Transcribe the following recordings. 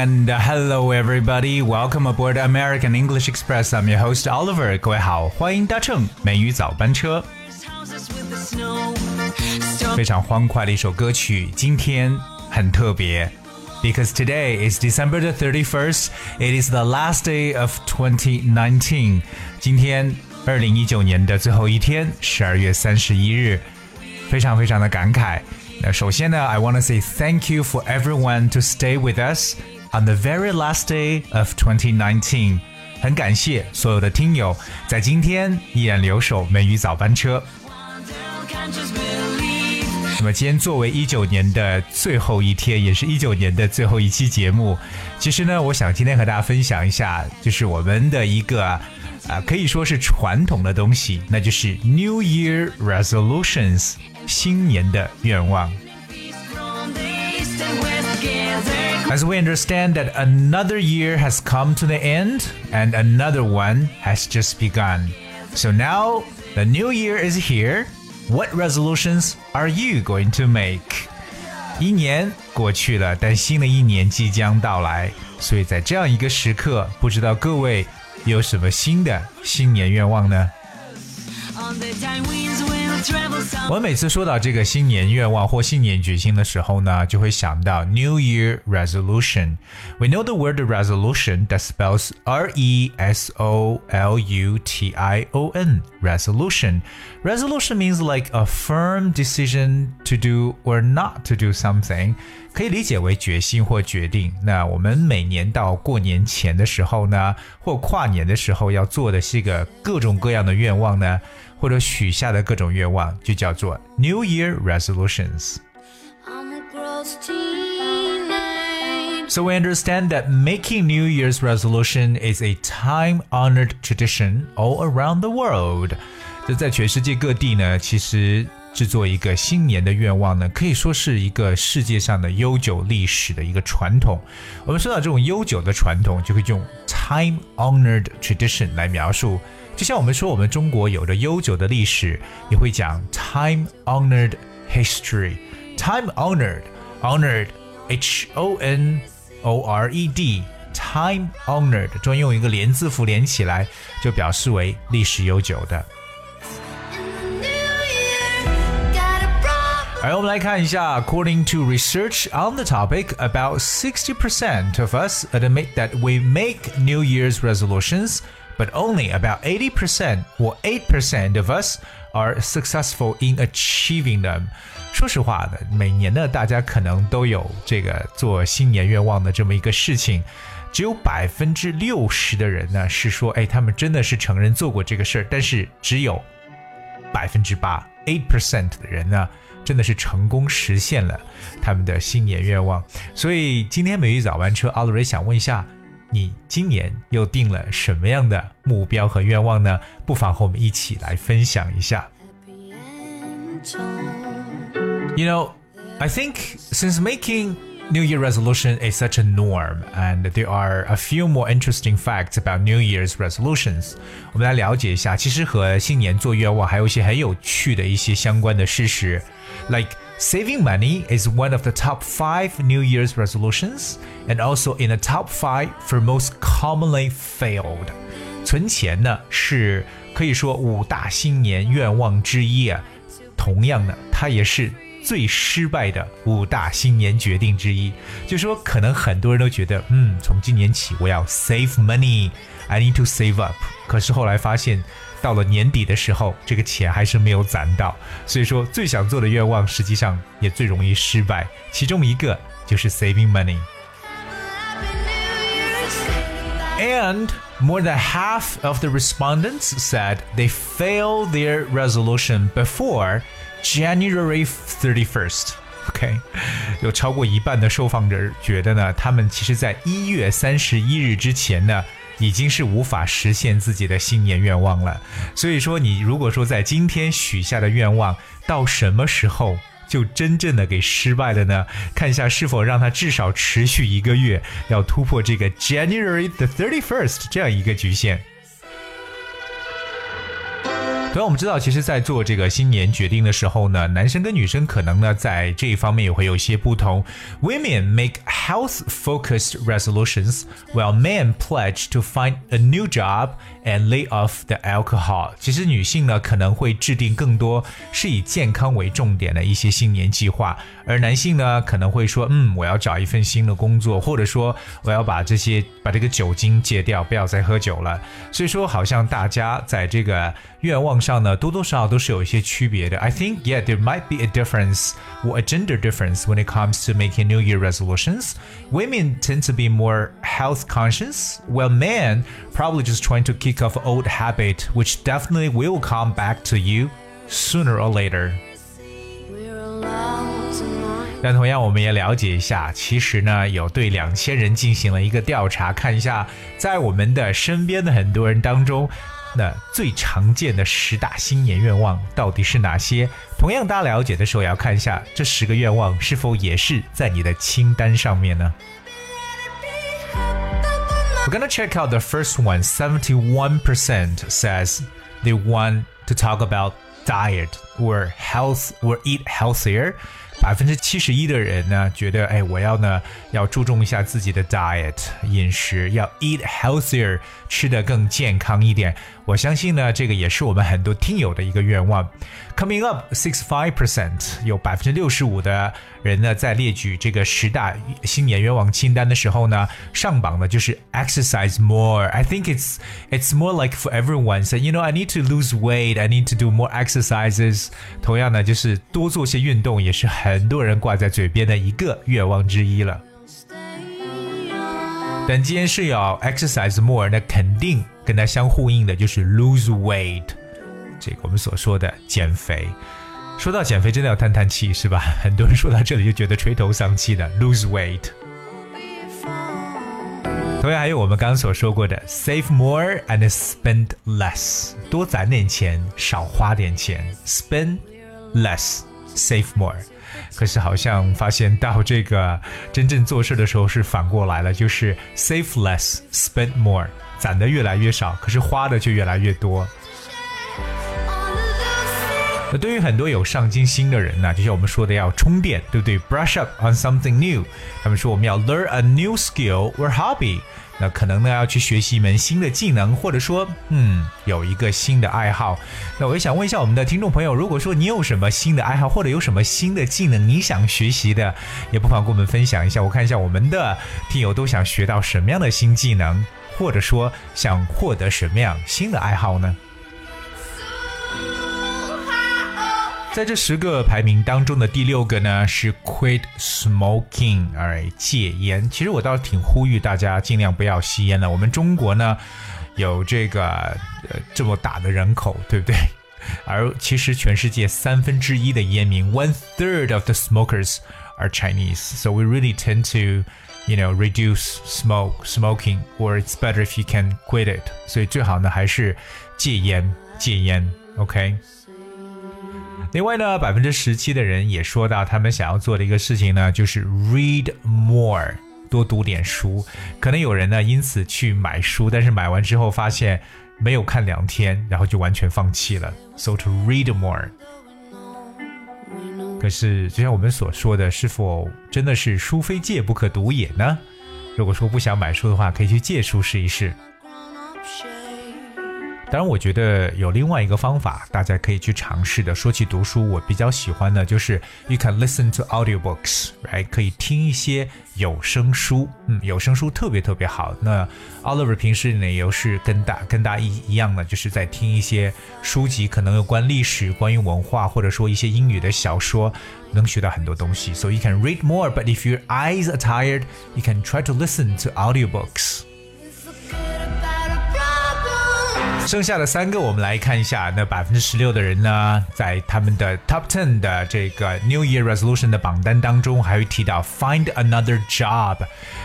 morning and hello everybody. Welcome aboard American English Express. I'm your host Oliver. 各位好，欢迎搭乘美语早班车。非常欢快的一首歌曲，今天很特别。Because today is December the 31st, it is the last day of 2019. 今天二零一九年的最后一天，十二月三十一日，非常非常的感慨。那首先呢，I want to say thank you for everyone to stay with us on the very last day of 2019。很感谢所有的听友在今天依然留守美语早班车。那么今天作为一九年的最后一天，也是一九年的最后一期节目，其实呢，我想今天和大家分享一下，就是我们的一个啊，可以说是传统的东西，那就是 New Year Resolutions。新年的愿望。As we understand that another year has come to the end and another one has just begun. So now the new year is here. What resolutions are you going to make? 一年过去了，但新的一年即将到来，所以在这样一个时刻，不知道各位有什么新的新年愿望呢？ 我每次说到这个新年愿望或新年决心的时候呢，就会想到 New Year Resolution。We know the word resolution that spells R E S O L U T I O N. Resolution. Resolution means like a firm decision to do or not to do something. 可以理解为决心或决定。那我们每年到过年前的时候呢，或跨年的时候要做的是一个各种各样的愿望呢，或者许下的各种愿望，就叫做 New Year Resolutions。So we understand that making New Year's resolution is a time-honored tradition all around the world。这在全世界各地呢，其实 制作一个新年的愿望呢，可以说是一个世界上的悠久历史的一个传统。我们说到这种悠久的传统，就会用 time-honored tradition 来描述。就像我们说我们中国有着悠久的历史，也会讲 time-honored history。time-honored，honored，h o n o r e d，time-honored，专用一个连字符连起来，就表示为历史悠久的。而我们来看一下，according to research on the topic, about 60% of us admit that we make New Year's resolutions, but only about 80% or 8% of us are successful in achieving them. 说实话呢，每年呢，大家可能都有这个做新年愿望的这么一个事情，只有百分之六十的人呢是说，哎，他们真的是承认做过这个事儿，但是只有百分之八 （eight percent） 的人呢。 真的是成功实现了他们的新年愿望，所以今天美玉早班车奥瑞想问一下，你今年又定了什么样的目标和愿望呢？不妨和我们一起来分享一下。You know, I think since making New Year resolution is such a norm, and there are a few more interesting facts about New Year's resolutions. 我们来了解一下，其实和新年做愿望还有一些很有趣的一些相关的事实。Like saving money is one of the top five New Year's resolutions, and also in the top five for most commonly failed. 存钱呢是可以说五大新年愿望之一啊，同样的，它也是 最失败的五大新年决定之一，就说可能很多人都觉得，嗯，从今年起我要 save money，I need to save up。可是后来发现，到了年底的时候，这个钱还是没有攒到。所以说，最想做的愿望，实际上也最容易失败。其中一个就是 saving money。And more than half of the respondents said they failed their resolution before January 31st. OK，有超过一半的受访者觉得呢，他们其实在一月三十一日之前呢，已经是无法实现自己的新年愿望了。所以说，你如果说在今天许下的愿望，到什么时候就真正的给失败了呢？看一下是否让它至少持续一个月，要突破这个 January the thirty first 这样一个局限。同样，我们知道，其实，在做这个新年决定的时候呢，男生跟女生可能呢，在这一方面也会有一些不同。Women make health-focused resolutions, while men pledge to find a new job and lay off the alcohol。其实，女性呢可能会制定更多是以健康为重点的一些新年计划，而男性呢可能会说，嗯，我要找一份新的工作，或者说我要把这些把这个酒精戒掉，不要再喝酒了。所以说，好像大家在这个愿望上呢，多多少少都是有一些区别的。I think yeah, there might be a difference or a gender difference when it comes to making New Year resolutions. Women tend to be more health conscious, while men probably just trying to kick off old habit, which definitely will come back to you sooner or later. 但同样，我们也了解一下，其实呢，有对两千人进行了一个调查，看一下在我们的身边的很多人当中， 那最常见的十大新年愿望到底是哪些？同样，大家了解的时候也要看一下这十个愿望是否也是在你的清单上面呢？We're gonna check out the first one. Seventy-one percent says they want to talk about diet or health or eat healthier. 百分之七十一的人呢，觉得哎，我要呢要注重一下自己的 diet 饮食，要 eat healthier，吃的更健康一点。我相信呢，这个也是我们很多听友的一个愿望。Coming up, six five percent 有百分之六十五的人呢，在列举这个十大新年愿望清单的时候呢，上榜的就是 exercise more. I think it's it's more like for everyone. So you know, I need to lose weight. I need to do more exercises. 同样呢，就是多做些运动，也是很多人挂在嘴边的一个愿望之一了。但既然是要 exercise more，那肯定跟它相呼应的就是 lose weight，这个我们所说的减肥。说到减肥，真的要叹叹气，是吧？很多人说到这里就觉得垂头丧气的 lose weight。同样还有我们刚刚所说过的 save more and spend less，多攒点钱，少花点钱，spend less，save more。可是好像发现到这个真正做事的时候是反过来了，就是 save less, spend more，攒的越来越少，可是花的却越来越多。那对于很多有上进心的人呢，就像我们说的要充电，对不对？Brush up on something new。他们说我们要 learn a new skill or hobby。那可能呢要去学习一门新的技能，或者说，嗯，有一个新的爱好。那我也想问一下我们的听众朋友，如果说你有什么新的爱好，或者有什么新的技能你想学习的，也不妨跟我们分享一下。我看一下我们的听友都想学到什么样的新技能，或者说想获得什么样新的爱好呢？在这十个排名当中的第六个呢是 quit smoking，哎，戒烟。其实我倒是挺呼吁大家尽量不要吸烟的。我们中国呢有这个呃这么大的人口，对不对？而其实全世界三分之一的烟民，one third of the smokers are Chinese. So we really tend to, you know, reduce smoke smoking, or it's better if you can quit it. 所以最好呢还是戒烟，戒烟，OK。 另外呢，百分之十七的人也说到，他们想要做的一个事情呢，就是 read more，多读点书。可能有人呢因此去买书，但是买完之后发现没有看两天，然后就完全放弃了。So to read more。可是就像我们所说的，是否真的是书非借不可读也呢？如果说不想买书的话，可以去借书试一试。当然，我觉得有另外一个方法，大家可以去尝试的。说起读书，我比较喜欢的就是 you can listen to audiobooks，right？可以听一些有声书，嗯，有声书特别特别好。那 Oliver 平时呢，也是跟大跟大一一样的，就是在听一些书籍，可能有关历史、关于文化，或者说一些英语的小说，能学到很多东西。So you can read more，but if your eyes are tired，you can try to listen to audiobooks。剩下的三个，我们来看一下。那百分之十六的人呢，在他们的 Top Ten 的这个 New Year Resolution 的榜单当中，还会提到 Find another job。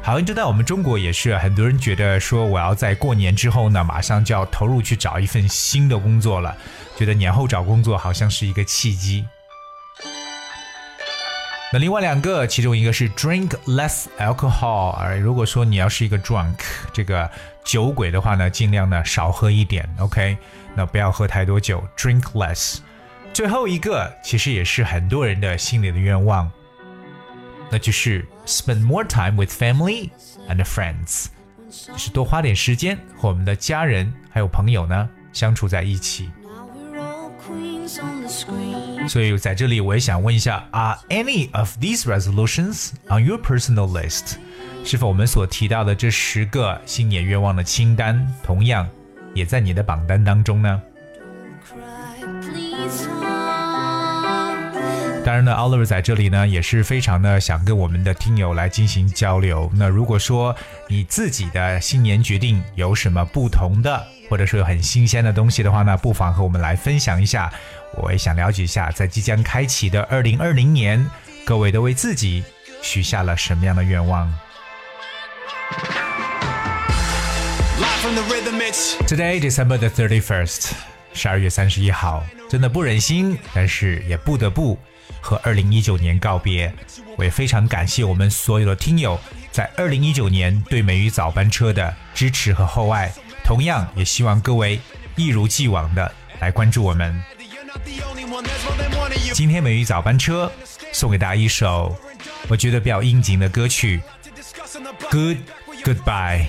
好像就在我们中国也是，很多人觉得说，我要在过年之后呢，马上就要投入去找一份新的工作了，觉得年后找工作好像是一个契机。那另外两个，其中一个是 drink less alcohol，而如果说你要是一个 drunk 这个酒鬼的话呢，尽量呢少喝一点，OK？那不要喝太多酒，drink less。最后一个其实也是很多人的心里的愿望，那就是 spend more time with family and friends，就是多花点时间和我们的家人还有朋友呢相处在一起。所以在这里，我也想问一下，Are any of these resolutions on your personal list？是否我们所提到的这十个新年愿望的清单，同样也在你的榜单当中呢？当然呢，Oliver 在这里呢也是非常的想跟我们的听友来进行交流。那如果说你自己的新年决定有什么不同的，或者说有很新鲜的东西的话呢，不妨和我们来分享一下。我也想了解一下，在即将开启的二零二零年，各位都为自己许下了什么样的愿望？Today, December the thirty first，十二月三十一号，真的不忍心，但是也不得不和二零一九年告别。我也非常感谢我们所有的听友在二零一九年对美语早班车的支持和厚爱，同样也希望各位一如既往的来关注我们。今天美玉早班车送给大家一首我觉得比较应景的歌曲《Good Goodbye》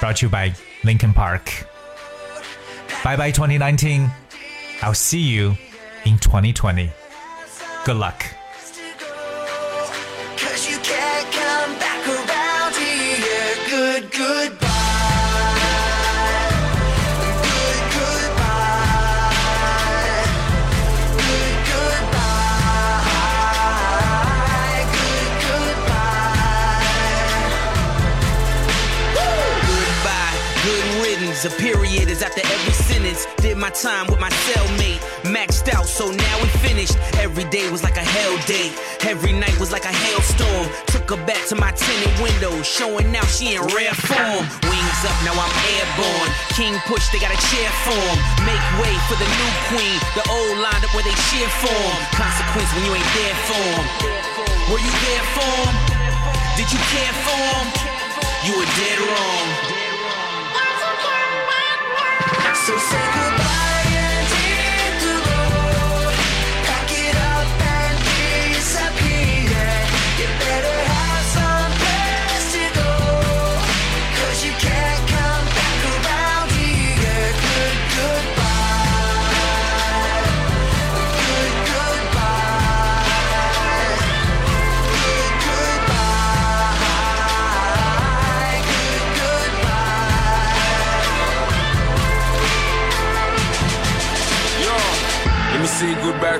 ，brought you by Lincoln Park。Bye bye 2019. I'll see you in 2020. Good luck. A period is after every sentence. Did my time with my cellmate. Maxed out, so now we finished. Every day was like a hell day. Every night was like a hailstorm. Took her back to my tinted window. Showing now she in rare form. Wings up, now I'm airborne. King push, they got a chair form. Make way for the new queen. The old lined up where they cheer form. Consequence when you ain't there for them. Were you there for them? Did you care for them? You were dead wrong. So say goodbye.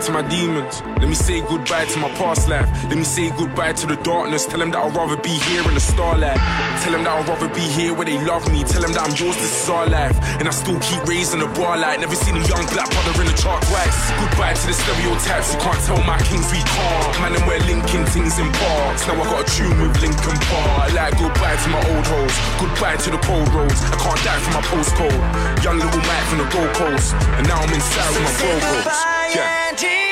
To my demons. Let me say goodbye to my past life. Let me say goodbye to the darkness. Tell them that I'd rather be here in the starlight. Tell them that I'd rather be here where they love me. Tell them that I'm yours, this is our life. And I still keep raising the bar light. Never seen a young black brother in the chart twice. Goodbye to the stereotypes. You can't tell my kings we can't. Man, and we're linking things in parks. Now I got a tune with Lincoln Park. Like goodbye to my old hoes. Goodbye to the cold roads. I can't die from my postcode. Young little Mike from the Gold Coast. And now I'm inside with my bro Yeah.